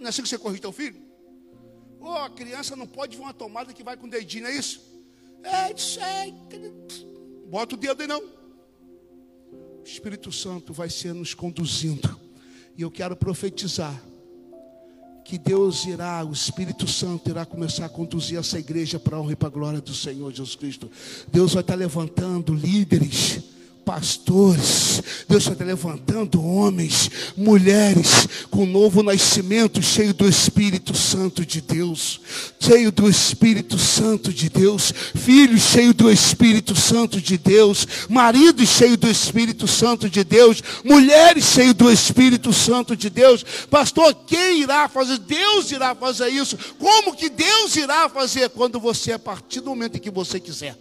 Não é assim que você corrige teu filho? Ô, a criança não pode ver uma tomada que vai com o dedinho, não é isso? É, é. Bota o dedo aí não. O Espírito Santo vai ser nos conduzindo. E eu quero profetizar que Deus irá, o Espírito Santo irá começar a conduzir essa igreja para a honra e para a glória do Senhor Jesus Cristo. Deus vai estar levantando líderes pastores, Deus está levantando homens, mulheres com novo nascimento, cheio do Espírito Santo de Deus, cheio do Espírito Santo de Deus, filhos cheio do Espírito Santo de Deus, maridos cheio do Espírito Santo de Deus, mulheres cheio do Espírito Santo de Deus. Pastor, quem irá fazer? Deus irá fazer isso. Como que Deus irá fazer quando você a partir do momento em que você quiser?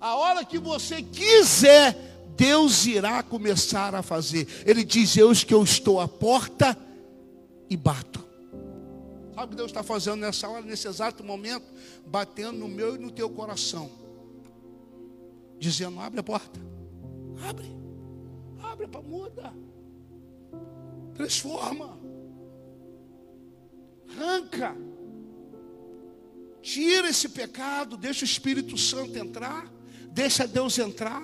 A hora que você quiser, Deus irá começar a fazer. Ele diz: Eis que eu estou à porta e bato. Sabe o que Deus está fazendo nessa hora, nesse exato momento? Batendo no meu e no teu coração. Dizendo: abre a porta. Abre. Abre para muda. Transforma. Arranca. Tira esse pecado, deixa o Espírito Santo entrar. Deixa Deus entrar.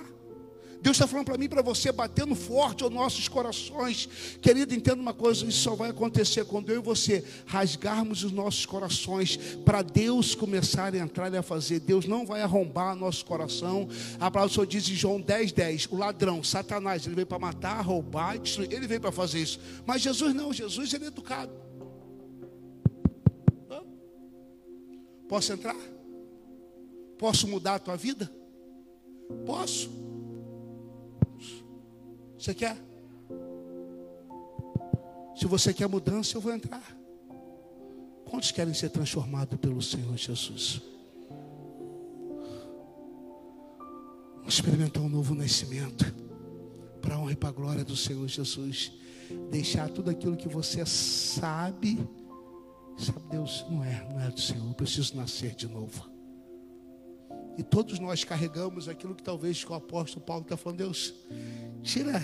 Deus está falando para mim, para você, batendo forte aos nossos corações. Querido, entenda uma coisa: isso só vai acontecer quando eu e você rasgarmos os nossos corações, para Deus começar a entrar e a fazer. Deus não vai arrombar nosso coração. A palavra do Senhor diz em João 10, 10: o ladrão, Satanás, ele veio para matar, roubar, destruir. Ele veio para fazer isso. Mas Jesus não, Jesus ele é educado. Posso entrar? Posso mudar a tua vida? Posso? Você quer? Se você quer mudança, eu vou entrar. Quantos querem ser transformados pelo Senhor Jesus? Vamos experimentar um novo nascimento. Para a honra e para a glória do Senhor Jesus. Deixar tudo aquilo que você sabe. Sabe, Deus, não é, não é do Senhor. Eu preciso nascer de novo. E todos nós carregamos aquilo que talvez o apóstolo Paulo está falando, Deus, tira,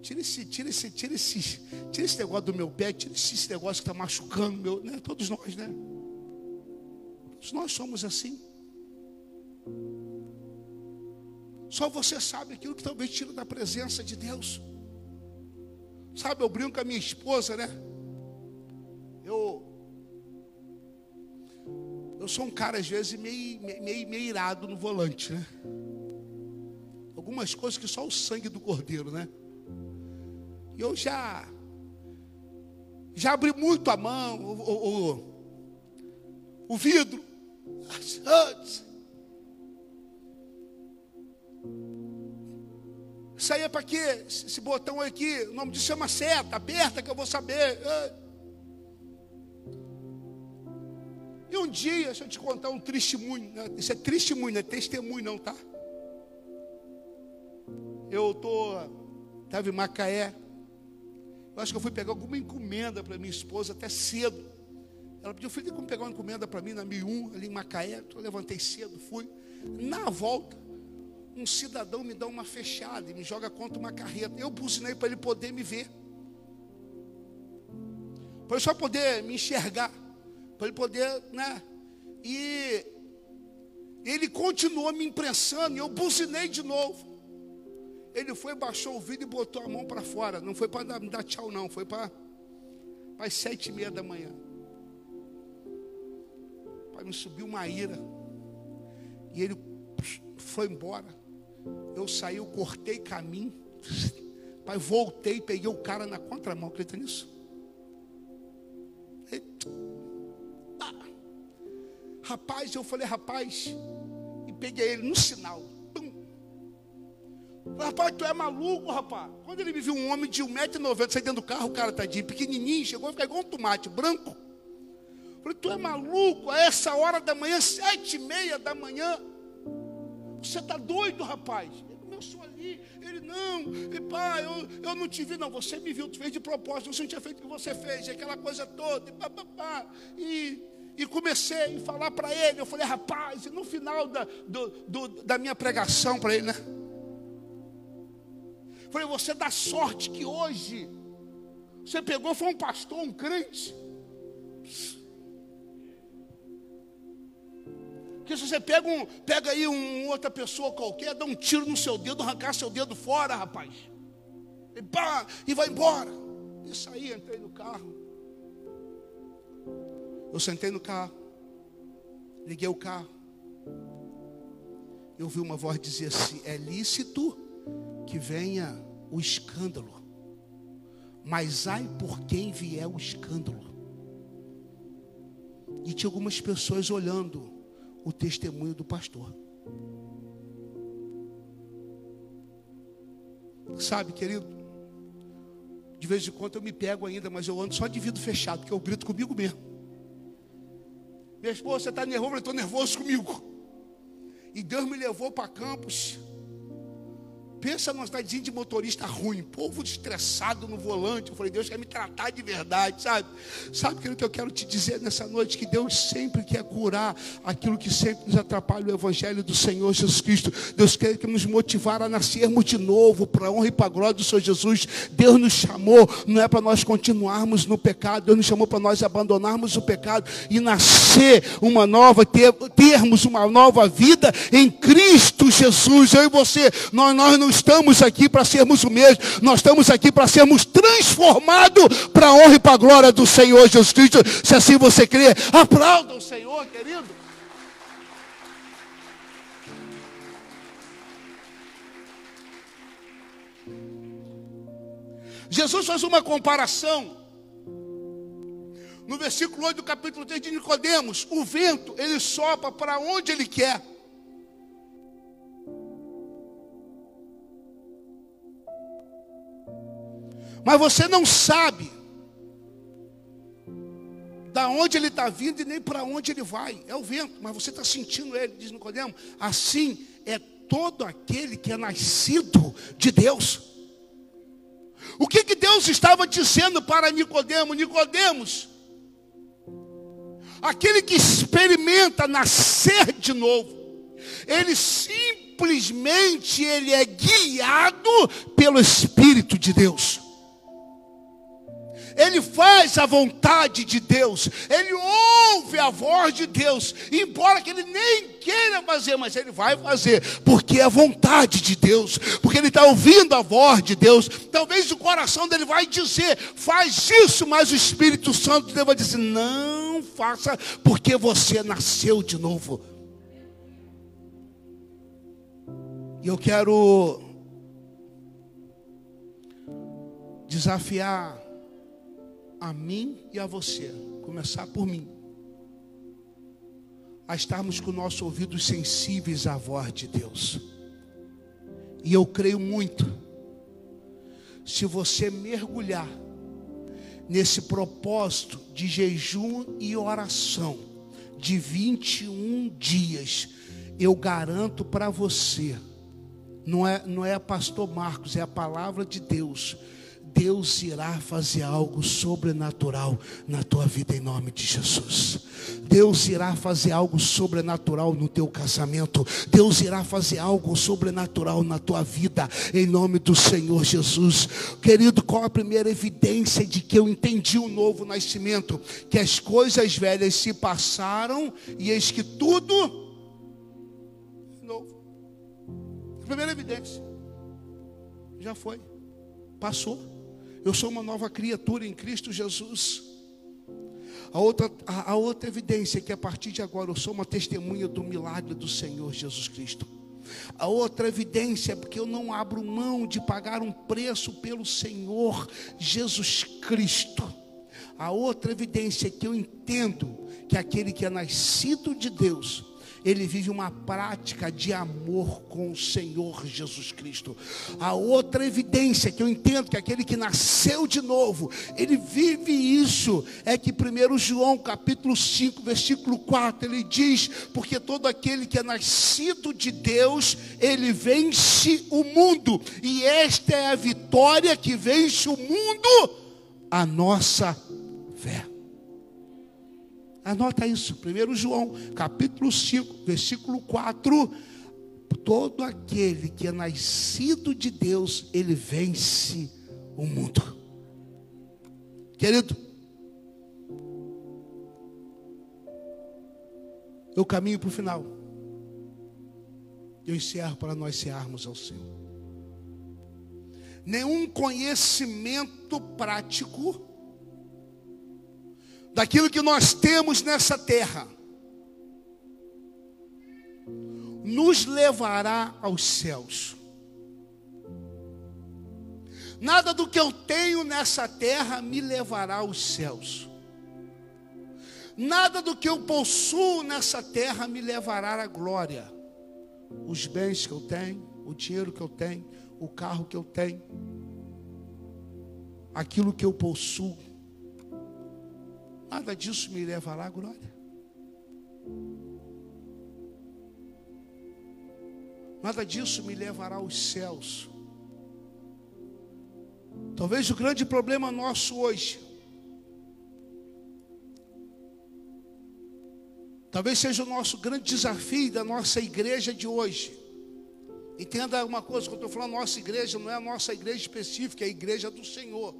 tira esse, tira esse, tira esse, tira esse negócio do meu pé, tira esse, negócio que está machucando meu, né? Todos nós, né? Todos nós somos assim. Só você sabe aquilo que talvez tira da presença de Deus. Sabe, eu brinco com a minha esposa, né? Eu eu sou um cara, às vezes, meio, meio, meio irado no volante, né? Algumas coisas que só o sangue do cordeiro, né? E eu já. Já abri muito a mão, o, o, o, vidro. Isso aí é para quê? Esse botão aqui, o nome disso chama seta, aperta que eu vou saber. E um dia, deixa eu te contar um testemunho. Né? Isso é testemunho, não é testemunho, não, tá? Eu tô, estava em Macaé. Eu acho que eu fui pegar alguma encomenda para minha esposa até cedo. Ela pediu, filho, como pegar uma encomenda para mim na 1001, ali em Macaé. Eu levantei cedo, fui. Na volta, um cidadão me dá uma fechada e me joga contra uma carreta. Eu buzinei para ele poder me ver. Para ele só poder me enxergar para ele poder, né? E ele continuou me imprensando, e eu buzinei de novo. Ele foi, baixou o vidro e botou a mão para fora. Não foi para me dar tchau, não. Foi para as sete e meia da manhã. Pai, me subiu uma ira. E ele foi embora. Eu saí, eu cortei caminho. Pai, voltei, peguei o cara na contramão. Acredita nisso? Ele, Rapaz, eu falei, rapaz, e peguei ele no sinal. Pum. Rapaz, tu é maluco, rapaz. Quando ele me viu um homem de 1,90m sair dentro do carro, o cara tadinho, pequenininho, chegou a ficar igual um tomate, branco. falei, tu é maluco, a essa hora da manhã, sete e meia da manhã. Você está doido, rapaz? Eu sou ali. Ele, não, e pai, eu, eu não te vi, não. Você me viu, tu fez de propósito, você não tinha feito o que você fez, aquela coisa toda, e pá, pá, pá. E e comecei a falar para ele. Eu falei, rapaz, e no final da, do, do, da minha pregação para ele, né? Falei, você dá sorte que hoje Você pegou, foi um pastor, um crente. Porque se você pega, um, pega aí um, outra pessoa qualquer, dá um tiro no seu dedo, arrancar seu dedo fora, rapaz. E, pá, e vai embora. Isso aí, entrei no carro. Eu sentei no carro. Liguei o carro. Eu vi uma voz dizer assim: é lícito que venha o escândalo, mas ai por quem vier o escândalo. E tinha algumas pessoas olhando o testemunho do pastor. Sabe, querido, de vez em quando eu me pego ainda, mas eu ando só de vidro fechado, porque eu grito comigo mesmo. Minha esposa, você está nervoso? Eu estou nervoso comigo. E Deus me levou para campos Pensa numa cidadezinha de motorista ruim, povo estressado no volante. Eu falei, Deus quer me tratar de verdade, sabe? Sabe aquilo que eu quero te dizer nessa noite? Que Deus sempre quer curar aquilo que sempre nos atrapalha o Evangelho do Senhor Jesus Cristo. Deus quer nos motivar a nascermos de novo, para a honra e para a glória do Senhor Jesus. Deus nos chamou, não é para nós continuarmos no pecado, Deus nos chamou para nós abandonarmos o pecado e nascer uma nova, ter, termos uma nova vida em Cristo Jesus. Eu e você, nós, nós não estamos aqui para sermos o mesmo, nós estamos aqui para sermos transformados para a honra e para a glória do Senhor Jesus Cristo. Se assim você crê, aplauda o Senhor, querido. Jesus faz uma comparação no versículo 8 do capítulo 3 de Nicodemos, o vento, ele sopra para onde ele quer. Mas você não sabe da onde ele está vindo e nem para onde ele vai. É o vento, mas você está sentindo ele, diz Nicodemo. Assim é todo aquele que é nascido de Deus. O que, que Deus estava dizendo para Nicodemo? Nicodemos, aquele que experimenta nascer de novo, ele simplesmente ele é guiado pelo Espírito de Deus ele faz a vontade de Deus, ele ouve a voz de Deus, embora que ele nem queira fazer, mas ele vai fazer, porque é a vontade de Deus, porque ele está ouvindo a voz de Deus. Talvez o coração dele vai dizer, faz isso, mas o Espírito Santo deve dizer, não faça, porque você nasceu de novo. E eu quero desafiar a mim e a você, começar por mim, a estarmos com nossos ouvidos sensíveis à voz de Deus. E eu creio muito, se você mergulhar nesse propósito de jejum e oração de 21 dias, eu garanto para você, não é, não é pastor Marcos, é a palavra de Deus Deus irá fazer algo sobrenatural na tua vida em nome de Jesus. Deus irá fazer algo sobrenatural no teu casamento. Deus irá fazer algo sobrenatural na tua vida em nome do Senhor Jesus. Querido, qual a primeira evidência de que eu entendi o novo nascimento? Que as coisas velhas se passaram e eis que tudo novo. A primeira evidência já foi, passou. Eu sou uma nova criatura em Cristo Jesus. A outra, a, a outra evidência é que a partir de agora eu sou uma testemunha do milagre do Senhor Jesus Cristo. A outra evidência é porque eu não abro mão de pagar um preço pelo Senhor Jesus Cristo. A outra evidência é que eu entendo que aquele que é nascido de Deus, ele vive uma prática de amor com o Senhor Jesus Cristo. A outra evidência que eu entendo que aquele que nasceu de novo, ele vive isso, é que 1 João capítulo 5, versículo 4, ele diz: Porque todo aquele que é nascido de Deus, ele vence o mundo, e esta é a vitória que vence o mundo, a nossa. Anota isso, 1 João, capítulo 5, versículo 4. Todo aquele que é nascido de Deus, ele vence o mundo. Querido, eu caminho para o final. Eu encerro para nós cearmos ao Senhor. Nenhum conhecimento prático daquilo que nós temos nessa terra nos levará aos céus. Nada do que eu tenho nessa terra me levará aos céus. Nada do que eu possuo nessa terra me levará à glória. Os bens que eu tenho, o dinheiro que eu tenho, o carro que eu tenho, aquilo que eu possuo, nada disso me levará à glória. Nada disso me levará aos céus. Talvez o grande problema nosso hoje, talvez seja o nosso grande desafio da nossa igreja de hoje. Entenda uma coisa, quando eu estou falando nossa igreja, não é a nossa igreja específica, é a igreja do Senhor.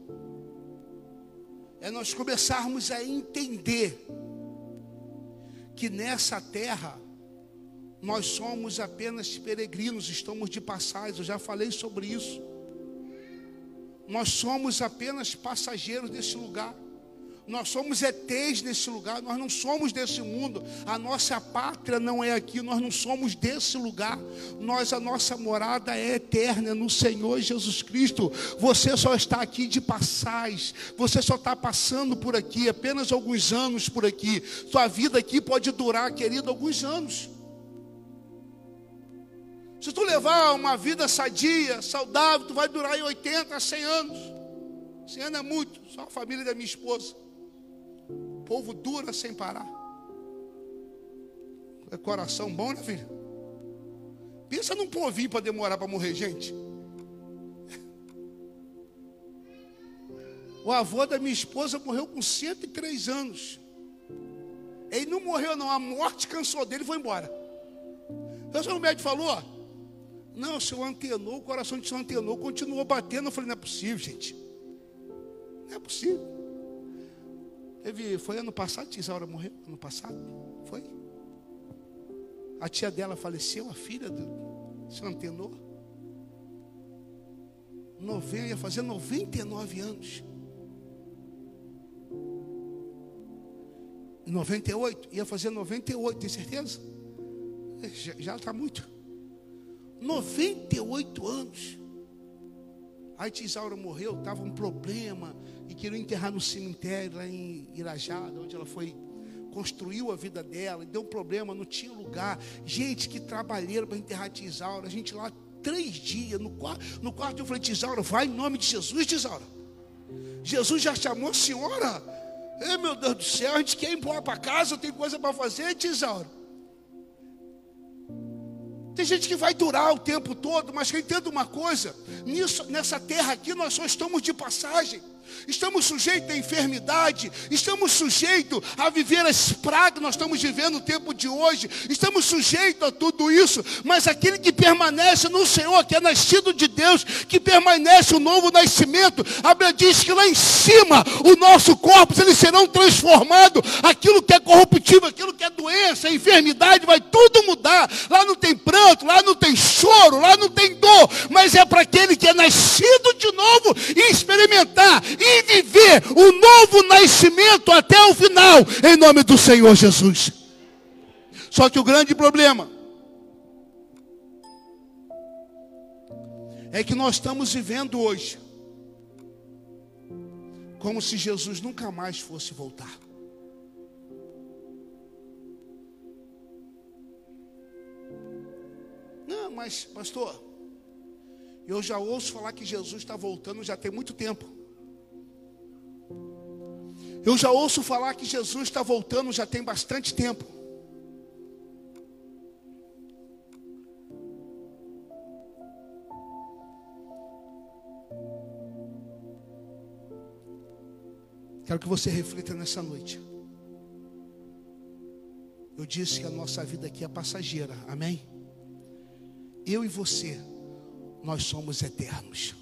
É nós começarmos a entender que nessa terra nós somos apenas peregrinos, estamos de passagem, eu já falei sobre isso. Nós somos apenas passageiros desse lugar. Nós somos ETs nesse lugar, nós não somos desse mundo. A nossa pátria não é aqui, nós não somos desse lugar. Nós a nossa morada é eterna no Senhor Jesus Cristo. Você só está aqui de passagem. Você só está passando por aqui apenas alguns anos por aqui. Sua vida aqui pode durar, querido, alguns anos. Se tu levar uma vida sadia, saudável, tu vai durar em 80 a 100 anos. 100 anos é muito, só a família da minha esposa. Povo dura sem parar. É coração bom, né, filho? Pensa num povinho para demorar para morrer, gente. O avô da minha esposa morreu com 103 anos. Ele não morreu, não. A morte cansou dele e foi embora. Então, o médico falou: não, o senhor antenou, o coração de senhor antenou, continuou batendo. Eu falei, não é possível, gente. Não é possível. Teve, foi ano passado, Tisaura morreu, ano passado? Foi? A tia dela faleceu, a filha do senhor antenou. Novembro, ia fazer 99 anos. Em 98, ia fazer 98, tem certeza? Já está muito. 98 anos. Aí Tisaura morreu, estava um problema e queria enterrar no cemitério lá em Irajada, onde ela foi construiu a vida dela, deu um problema, não tinha lugar. Gente que trabalharam para enterrar Tisaura, a gente lá três dias no quarto, no quarto eu falei Tisaura, vai em nome de Jesus, Tisaura. Jesus já chamou a senhora. Ei, meu Deus do céu, a gente quer ir embora para casa, tem coisa para fazer, Tisaura. Tem gente que vai durar o tempo todo, mas que entenda uma coisa: nisso, nessa terra aqui nós só estamos de passagem. Estamos sujeitos à enfermidade, estamos sujeitos a viver as pragas que nós estamos vivendo no tempo de hoje, estamos sujeitos a tudo isso, mas aquele que permanece no Senhor, que é nascido de Deus, que permanece o novo nascimento, a Bíblia diz que lá em cima o nosso corpo, eles serão transformados, aquilo que é corruptível, aquilo que é doença, enfermidade, vai tudo mudar. Lá não tem pranto, lá não tem choro, lá não tem dor, mas é para aquele que é nascido de novo e experimentar e viver o novo nascimento até o final, em nome do Senhor Jesus. Só que o grande problema é que nós estamos vivendo hoje como se Jesus nunca mais fosse voltar. Não, mas, pastor, eu já ouço falar que Jesus está voltando já tem muito tempo. Eu já ouço falar que Jesus está voltando já tem bastante tempo. Quero que você reflita nessa noite. Eu disse que a nossa vida aqui é passageira, amém? Eu e você, nós somos eternos.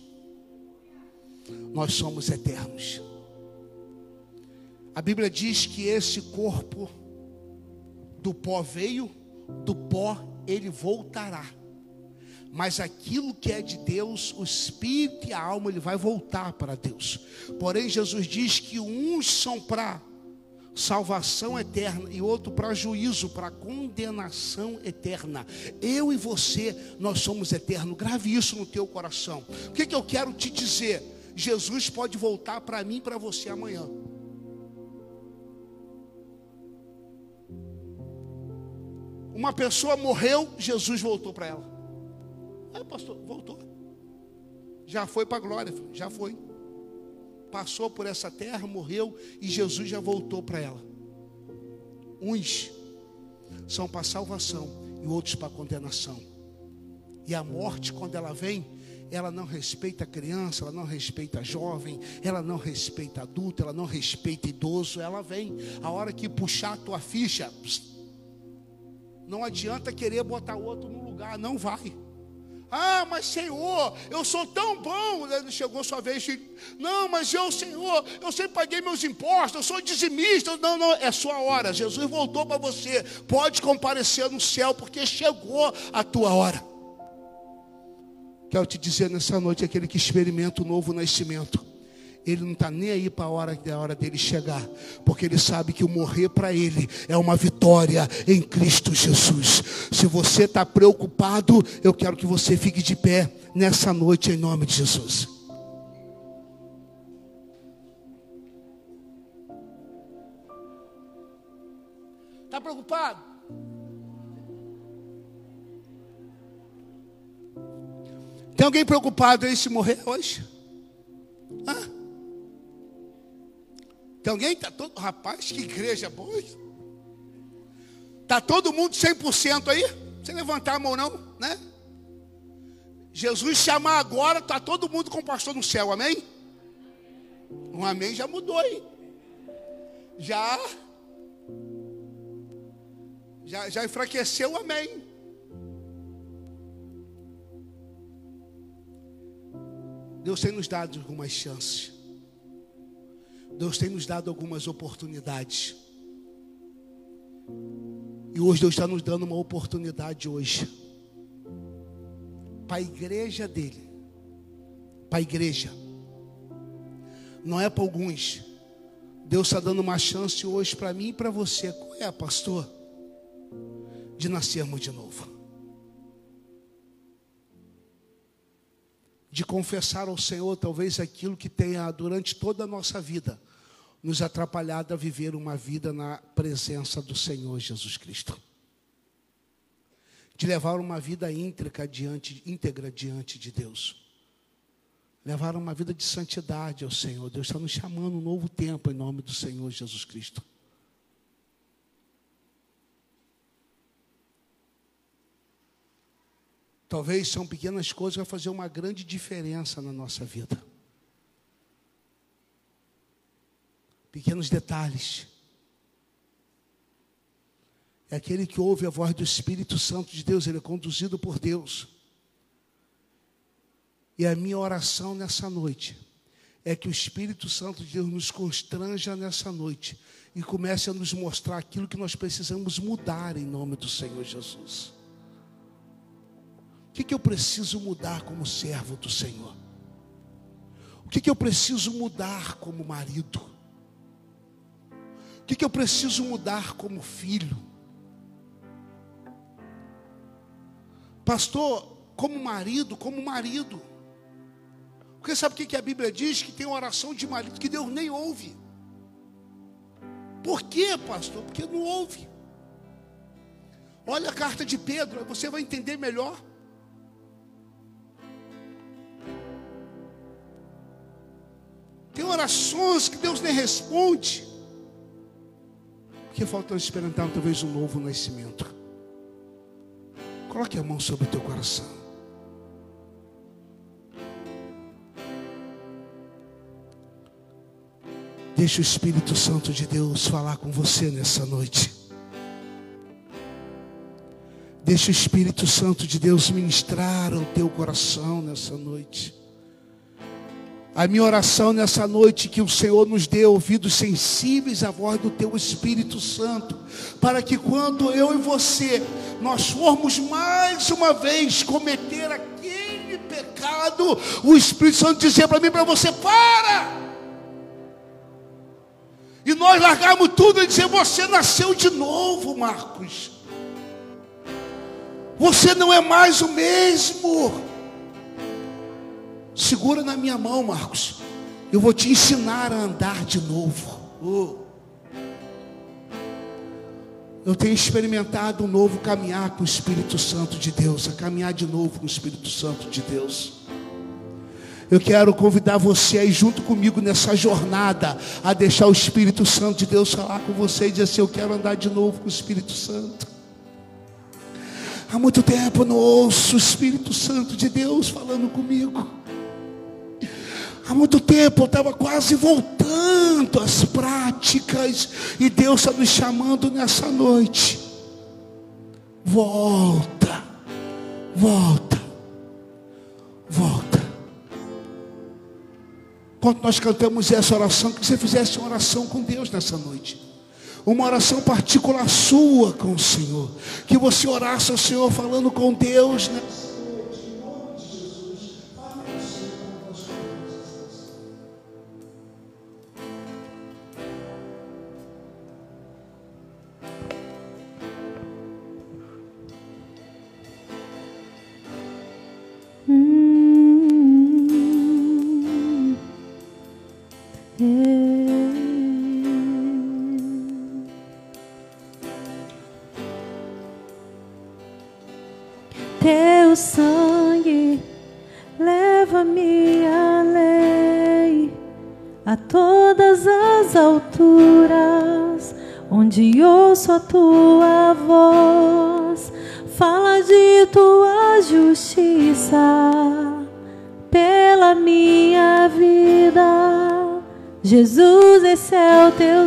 Nós somos eternos. A Bíblia diz que esse corpo do pó veio, do pó ele voltará. Mas aquilo que é de Deus, o espírito e a alma, ele vai voltar para Deus. Porém, Jesus diz que uns são para salvação eterna e outro para juízo, para condenação eterna. Eu e você, nós somos eternos. Grave isso no teu coração. O que, que eu quero te dizer? Jesus pode voltar para mim e para você amanhã. Uma pessoa morreu, Jesus voltou para ela. Aí, pastor, voltou. Já foi para a glória, já foi. Passou por essa terra, morreu e Jesus já voltou para ela. Uns são para salvação e outros para condenação. E a morte, quando ela vem, ela não respeita criança, ela não respeita jovem, ela não respeita adulto, ela não respeita idoso, ela vem. A hora que puxar a tua ficha, pss, não adianta querer botar outro no lugar, não vai. Ah, mas Senhor, eu sou tão bom. Chegou sua vez, não, mas eu, Senhor, eu sempre paguei meus impostos, eu sou dizimista. Não, não, é sua hora. Jesus voltou para você. Pode comparecer no céu, porque chegou a tua hora. Quero te dizer nessa noite, aquele que experimenta o novo nascimento ele não está nem aí para a hora, a hora dele chegar, porque ele sabe que o morrer para ele é uma vitória em Cristo Jesus. Se você está preocupado, eu quero que você fique de pé nessa noite em nome de Jesus. Está preocupado? Tem alguém preocupado aí se morrer hoje? Hã? Tem alguém? Tá todo, rapaz, que igreja boa. Tá todo mundo 100% aí? Sem levantar a mão não, né? Jesus chamar agora, tá todo mundo com o pastor no céu, amém? Um amém já mudou aí. Já já, já enfraqueceu amém. Deus tem nos dado algumas chances. Deus tem nos dado algumas oportunidades. E hoje Deus está nos dando uma oportunidade hoje. Para a igreja dele. Para a igreja. Não é para alguns. Deus está dando uma chance hoje para mim e para você. Qual é, pastor? De nascermos de novo. De confessar ao Senhor talvez aquilo que tenha durante toda a nossa vida nos atrapalhado a viver uma vida na presença do Senhor Jesus Cristo. De levar uma vida íntegra diante, íntegra diante de Deus. Levar uma vida de santidade ao Senhor. Deus está nos chamando um novo tempo em nome do Senhor Jesus Cristo. Talvez são pequenas coisas que vão fazer uma grande diferença na nossa vida. Pequenos detalhes. É aquele que ouve a voz do Espírito Santo de Deus, ele é conduzido por Deus. E a minha oração nessa noite é que o Espírito Santo de Deus nos constranja nessa noite e comece a nos mostrar aquilo que nós precisamos mudar em nome do Senhor Jesus. O que, que eu preciso mudar como servo do Senhor? O que, que eu preciso mudar como marido? Que, que eu preciso mudar como filho? Pastor, como marido, como marido. Porque sabe o que, que a Bíblia diz? Que tem oração de marido que Deus nem ouve. Por quê, pastor? Porque não ouve. Olha a carta de Pedro, você vai entender melhor. Tem orações que Deus nem responde. Porque falta experimentar talvez um novo nascimento. Coloque a mão sobre o teu coração. Deixa o Espírito Santo de Deus falar com você nessa noite. Deixa o Espírito Santo de Deus ministrar ao teu coração nessa noite. A minha oração nessa noite que o Senhor nos dê ouvidos sensíveis à voz do teu Espírito Santo, para que quando eu e você nós formos mais uma vez cometer aquele pecado, o Espírito Santo dizer para mim, para você, para! E nós largarmos tudo e dizer, você nasceu de novo, Marcos. Você não é mais o mesmo. Segura na minha mão, Marcos. Eu vou te ensinar a andar de novo. Eu tenho experimentado um novo caminhar com o Espírito Santo de Deus, a caminhar de novo com o Espírito Santo de Deus. Eu quero convidar você aí junto comigo nessa jornada a deixar o Espírito Santo de Deus falar com você e dizer assim: Eu quero andar de novo com o Espírito Santo. Há muito tempo eu não ouço o Espírito Santo de Deus falando comigo. Há muito tempo eu estava quase voltando às práticas e Deus está nos chamando nessa noite. Volta, volta, volta. Quando nós cantamos essa oração, que você fizesse uma oração com Deus nessa noite. Uma oração particular sua com o Senhor. Que você orasse ao Senhor falando com Deus nessa ouço a tua voz, fala de tua justiça pela minha vida. Jesus, esse é o teu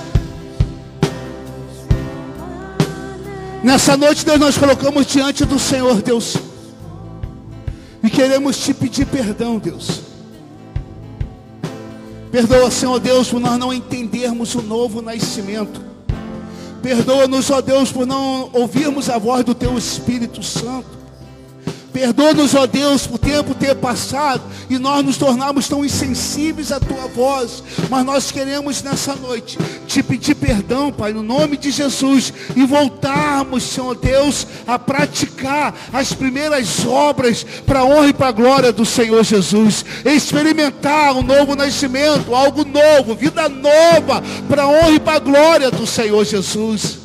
Nessa noite, Deus, nós colocamos diante do Senhor, Deus. E queremos te pedir perdão, Deus. Perdoa, Senhor Deus, por nós não entendermos o novo nascimento. Perdoa-nos, ó Deus, por não ouvirmos a voz do Teu Espírito Santo. Perdoa-nos, ó Deus, por tempo ter passado e nós nos tornamos tão insensíveis à tua voz. Mas nós queremos nessa noite te pedir perdão, Pai, no nome de Jesus, e voltarmos, Senhor Deus, a praticar as primeiras obras para a honra e para a glória do Senhor Jesus. Experimentar um novo nascimento, algo novo, vida nova, para a honra e para a glória do Senhor Jesus.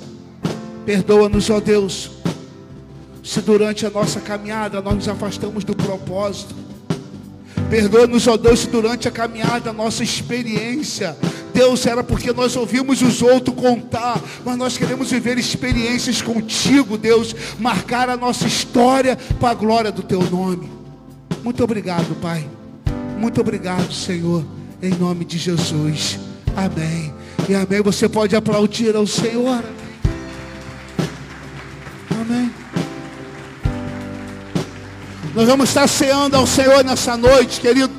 Perdoa-nos, ó Deus se durante a nossa caminhada nós nos afastamos do propósito. Perdoa-nos, ó Deus, se durante a caminhada, a nossa experiência, Deus, era porque nós ouvimos os outros contar, mas nós queremos viver experiências contigo, Deus, marcar a nossa história para a glória do teu nome. Muito obrigado, Pai. Muito obrigado, Senhor, em nome de Jesus. Amém. E amém. Você pode aplaudir ao Senhor. Nós vamos estar ceando ao Senhor nessa noite, querido.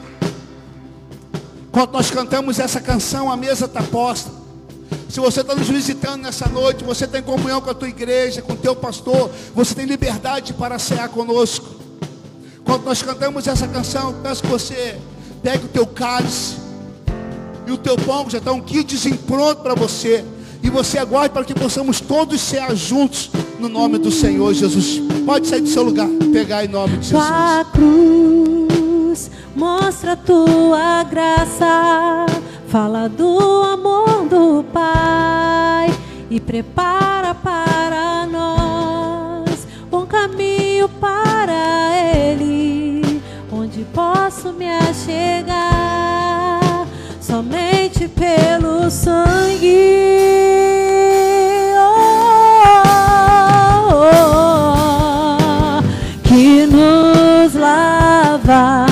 Quando nós cantamos essa canção, a mesa está posta. Se você está nos visitando nessa noite, você tem comunhão com a tua igreja, com o teu pastor, você tem liberdade para cear conosco. Quando nós cantamos essa canção, peço que você pegue o teu cálice e o teu pão, já está um kitzinho pronto para você. E você aguarde para que possamos todos cear juntos no nome do Senhor Jesus. Pode sair do seu lugar, pegar em nome de Jesus. Tua cruz mostra a tua graça, fala do amor do Pai e prepara para nós um caminho para Ele, onde posso me achegar somente pelo sangue. Oh, que nos lava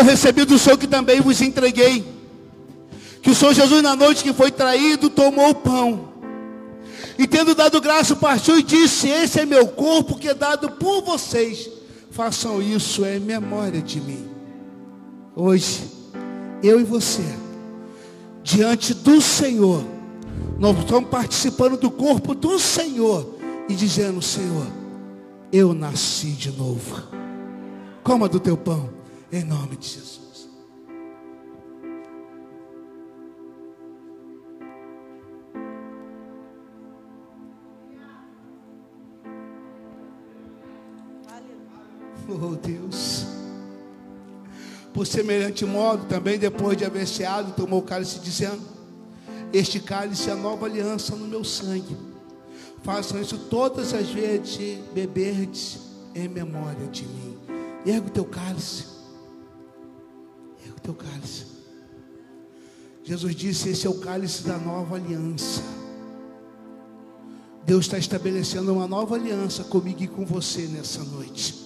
eu recebi do Senhor que também vos entreguei. Que o Senhor Jesus, na noite que foi traído, tomou o pão. E tendo dado graça, partiu e disse: Esse é meu corpo que é dado por vocês. Façam isso em memória de mim. Hoje, eu e você, diante do Senhor, nós estamos participando do corpo do Senhor e dizendo: Senhor, eu nasci de novo. Coma do teu pão, em nome de Jesus. Oh Deus. Por semelhante modo, também depois de haver ceado, tomou o cálice, dizendo: Este cálice é a nova aliança no meu sangue. Façam isso todas as vezes que beberdes em memória de mim. Erga o teu cálice. Teu cálice. Jesus disse: Esse é o cálice da nova aliança. Deus está estabelecendo uma nova aliança comigo e com você nessa noite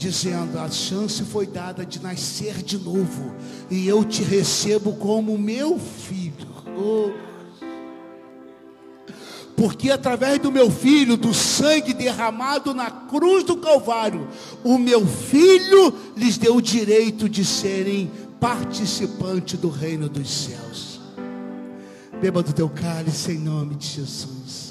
dizendo: a chance foi dada de nascer de novo, e eu te recebo como meu filho. Oh. Porque através do meu filho, do sangue derramado na cruz do Calvário, o meu filho lhes deu o direito de serem participantes do reino dos céus. Beba do teu cálice em nome de Jesus.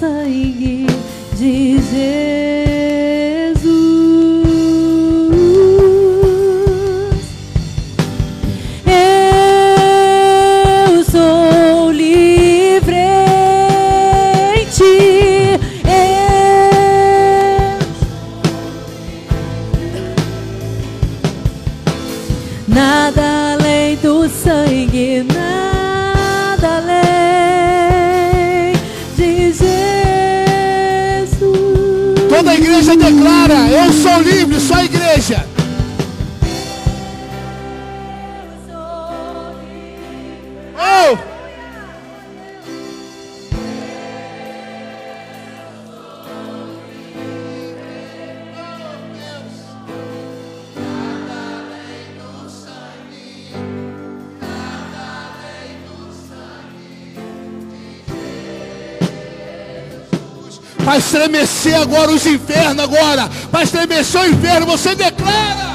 Do Vai estremecer agora os infernos agora. Vai estremecer o inferno. Você declara.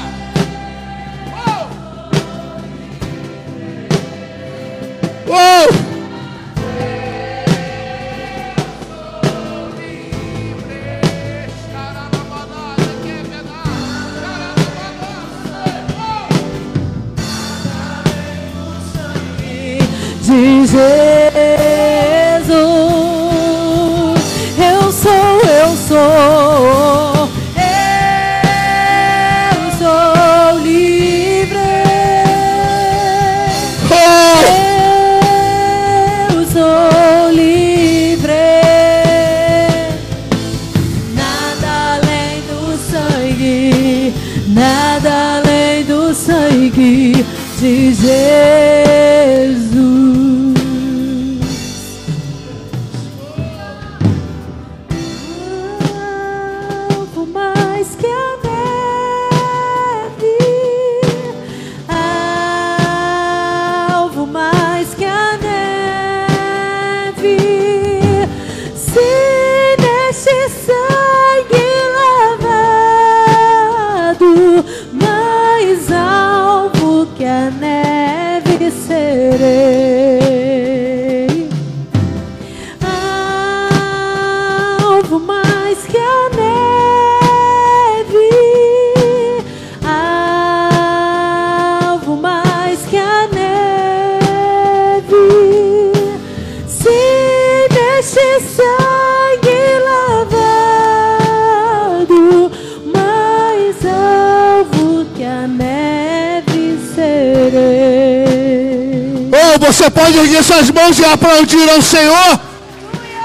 Pode erguer suas mãos e aplaudir ao Senhor.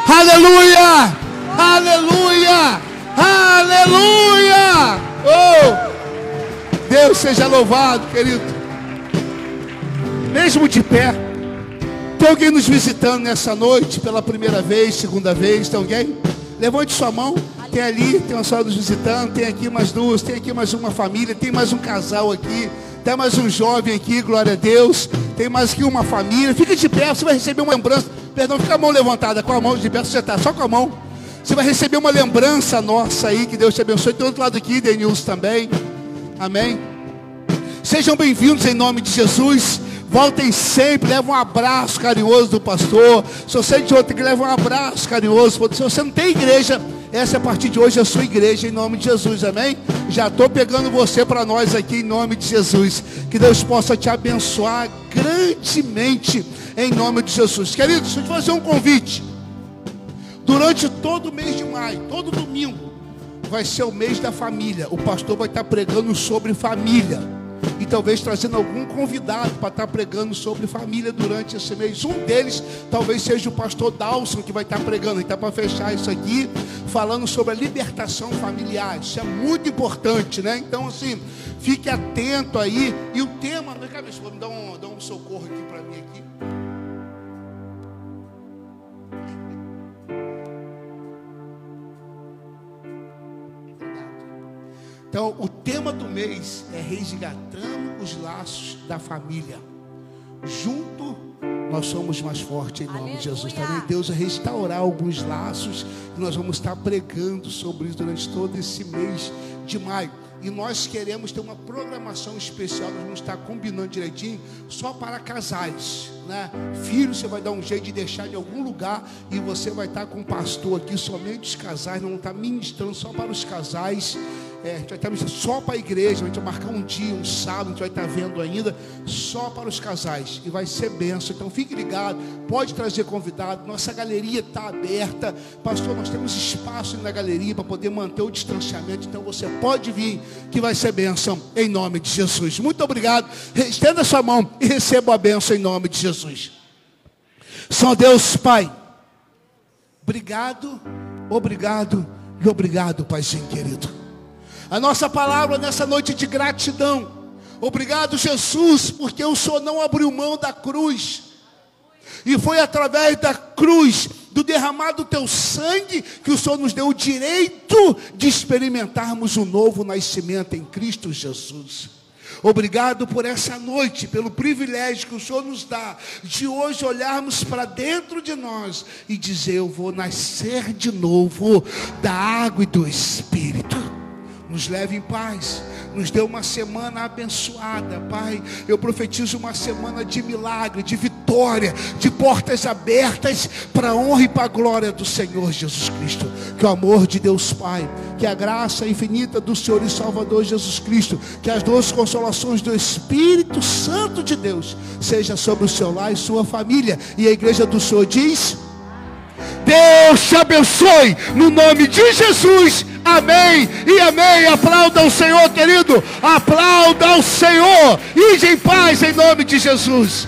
Aleluia! Aleluia! Aleluia! Oh! Deus seja louvado, querido. Mesmo de pé. Tem alguém nos visitando nessa noite pela primeira vez, segunda vez? Tem alguém? Levante sua mão. Tem ali, tem uma senhora nos visitando, tem aqui mais duas, tem aqui mais uma família, tem mais um casal aqui, tem mais um jovem aqui, glória a Deus. Tem mais aqui uma família. Fica de pé, você vai receber uma lembrança. Perdão, fica a mão levantada, com a mão de pé, você está só com a mão. Você vai receber uma lembrança nossa aí, que Deus te abençoe. Tem outro lado aqui, Denilson também. Amém. Sejam bem-vindos em nome de Jesus. Voltem sempre, leva um abraço carinhoso do pastor. Se você é de outra igreja, leva um abraço carinhoso. Se você não tem igreja, essa a partir de hoje é a sua igreja em nome de Jesus, amém? Já estou pegando você para nós aqui em nome de Jesus. Que Deus possa te abençoar grandemente em nome de Jesus. Queridos, deixa eu te fazer um convite. Durante todo o mês de maio, todo domingo, vai ser o mês da família. O pastor vai estar pregando sobre família. Talvez trazendo algum convidado para estar pregando sobre família durante esse mês. Um deles talvez seja o pastor Dalson que vai estar pregando. Então, para fechar isso aqui, falando sobre a libertação familiar. Isso é muito importante, né? Então, assim, fique atento aí. E o tema, vem cá, vou me dar um, dar um socorro aqui para mim aqui. Então, o tema do mês é resgatando os laços da família. Junto, nós somos mais fortes em nome de Jesus. Também Deus vai restaurar alguns laços e nós vamos estar pregando sobre isso durante todo esse mês de maio. E nós queremos ter uma programação especial, nós vamos estar combinando direitinho, só para casais, né? Filho, você vai dar um jeito de deixar em algum lugar e você vai estar com o pastor aqui, somente os casais, não estar ministrando só para os casais. É, a gente vai estar só para a igreja, a gente vai marcar um dia, um sábado, a gente vai estar vendo ainda, só para os casais. E vai ser benção. Então fique ligado, pode trazer convidado. Nossa galeria está aberta. Pastor, nós temos espaço na galeria para poder manter o distanciamento. Então você pode vir, que vai ser benção em nome de Jesus. Muito obrigado. Estenda sua mão e receba a benção em nome de Jesus. São Deus Pai. Obrigado, obrigado e obrigado, Paizinho querido. A nossa palavra nessa noite de gratidão. Obrigado, Jesus, porque o Senhor não abriu mão da cruz. E foi através da cruz, do derramado teu sangue, que o Senhor nos deu o direito de experimentarmos um novo nascimento em Cristo Jesus. Obrigado por essa noite, pelo privilégio que o Senhor nos dá de hoje olharmos para dentro de nós e dizer: Eu vou nascer de novo da água e do Espírito nos leve em paz, nos dê uma semana abençoada, Pai. Eu profetizo uma semana de milagre, de vitória, de portas abertas para a honra e para a glória do Senhor Jesus Cristo. Que o amor de Deus Pai, que a graça infinita do Senhor e Salvador Jesus Cristo, que as duas consolações do Espírito Santo de Deus seja sobre o seu lar e sua família. E a igreja do Senhor diz: Deus te abençoe no nome de Jesus. Amém e amém. Aplauda o Senhor, querido. Aplauda o Senhor. Ide em paz em nome de Jesus.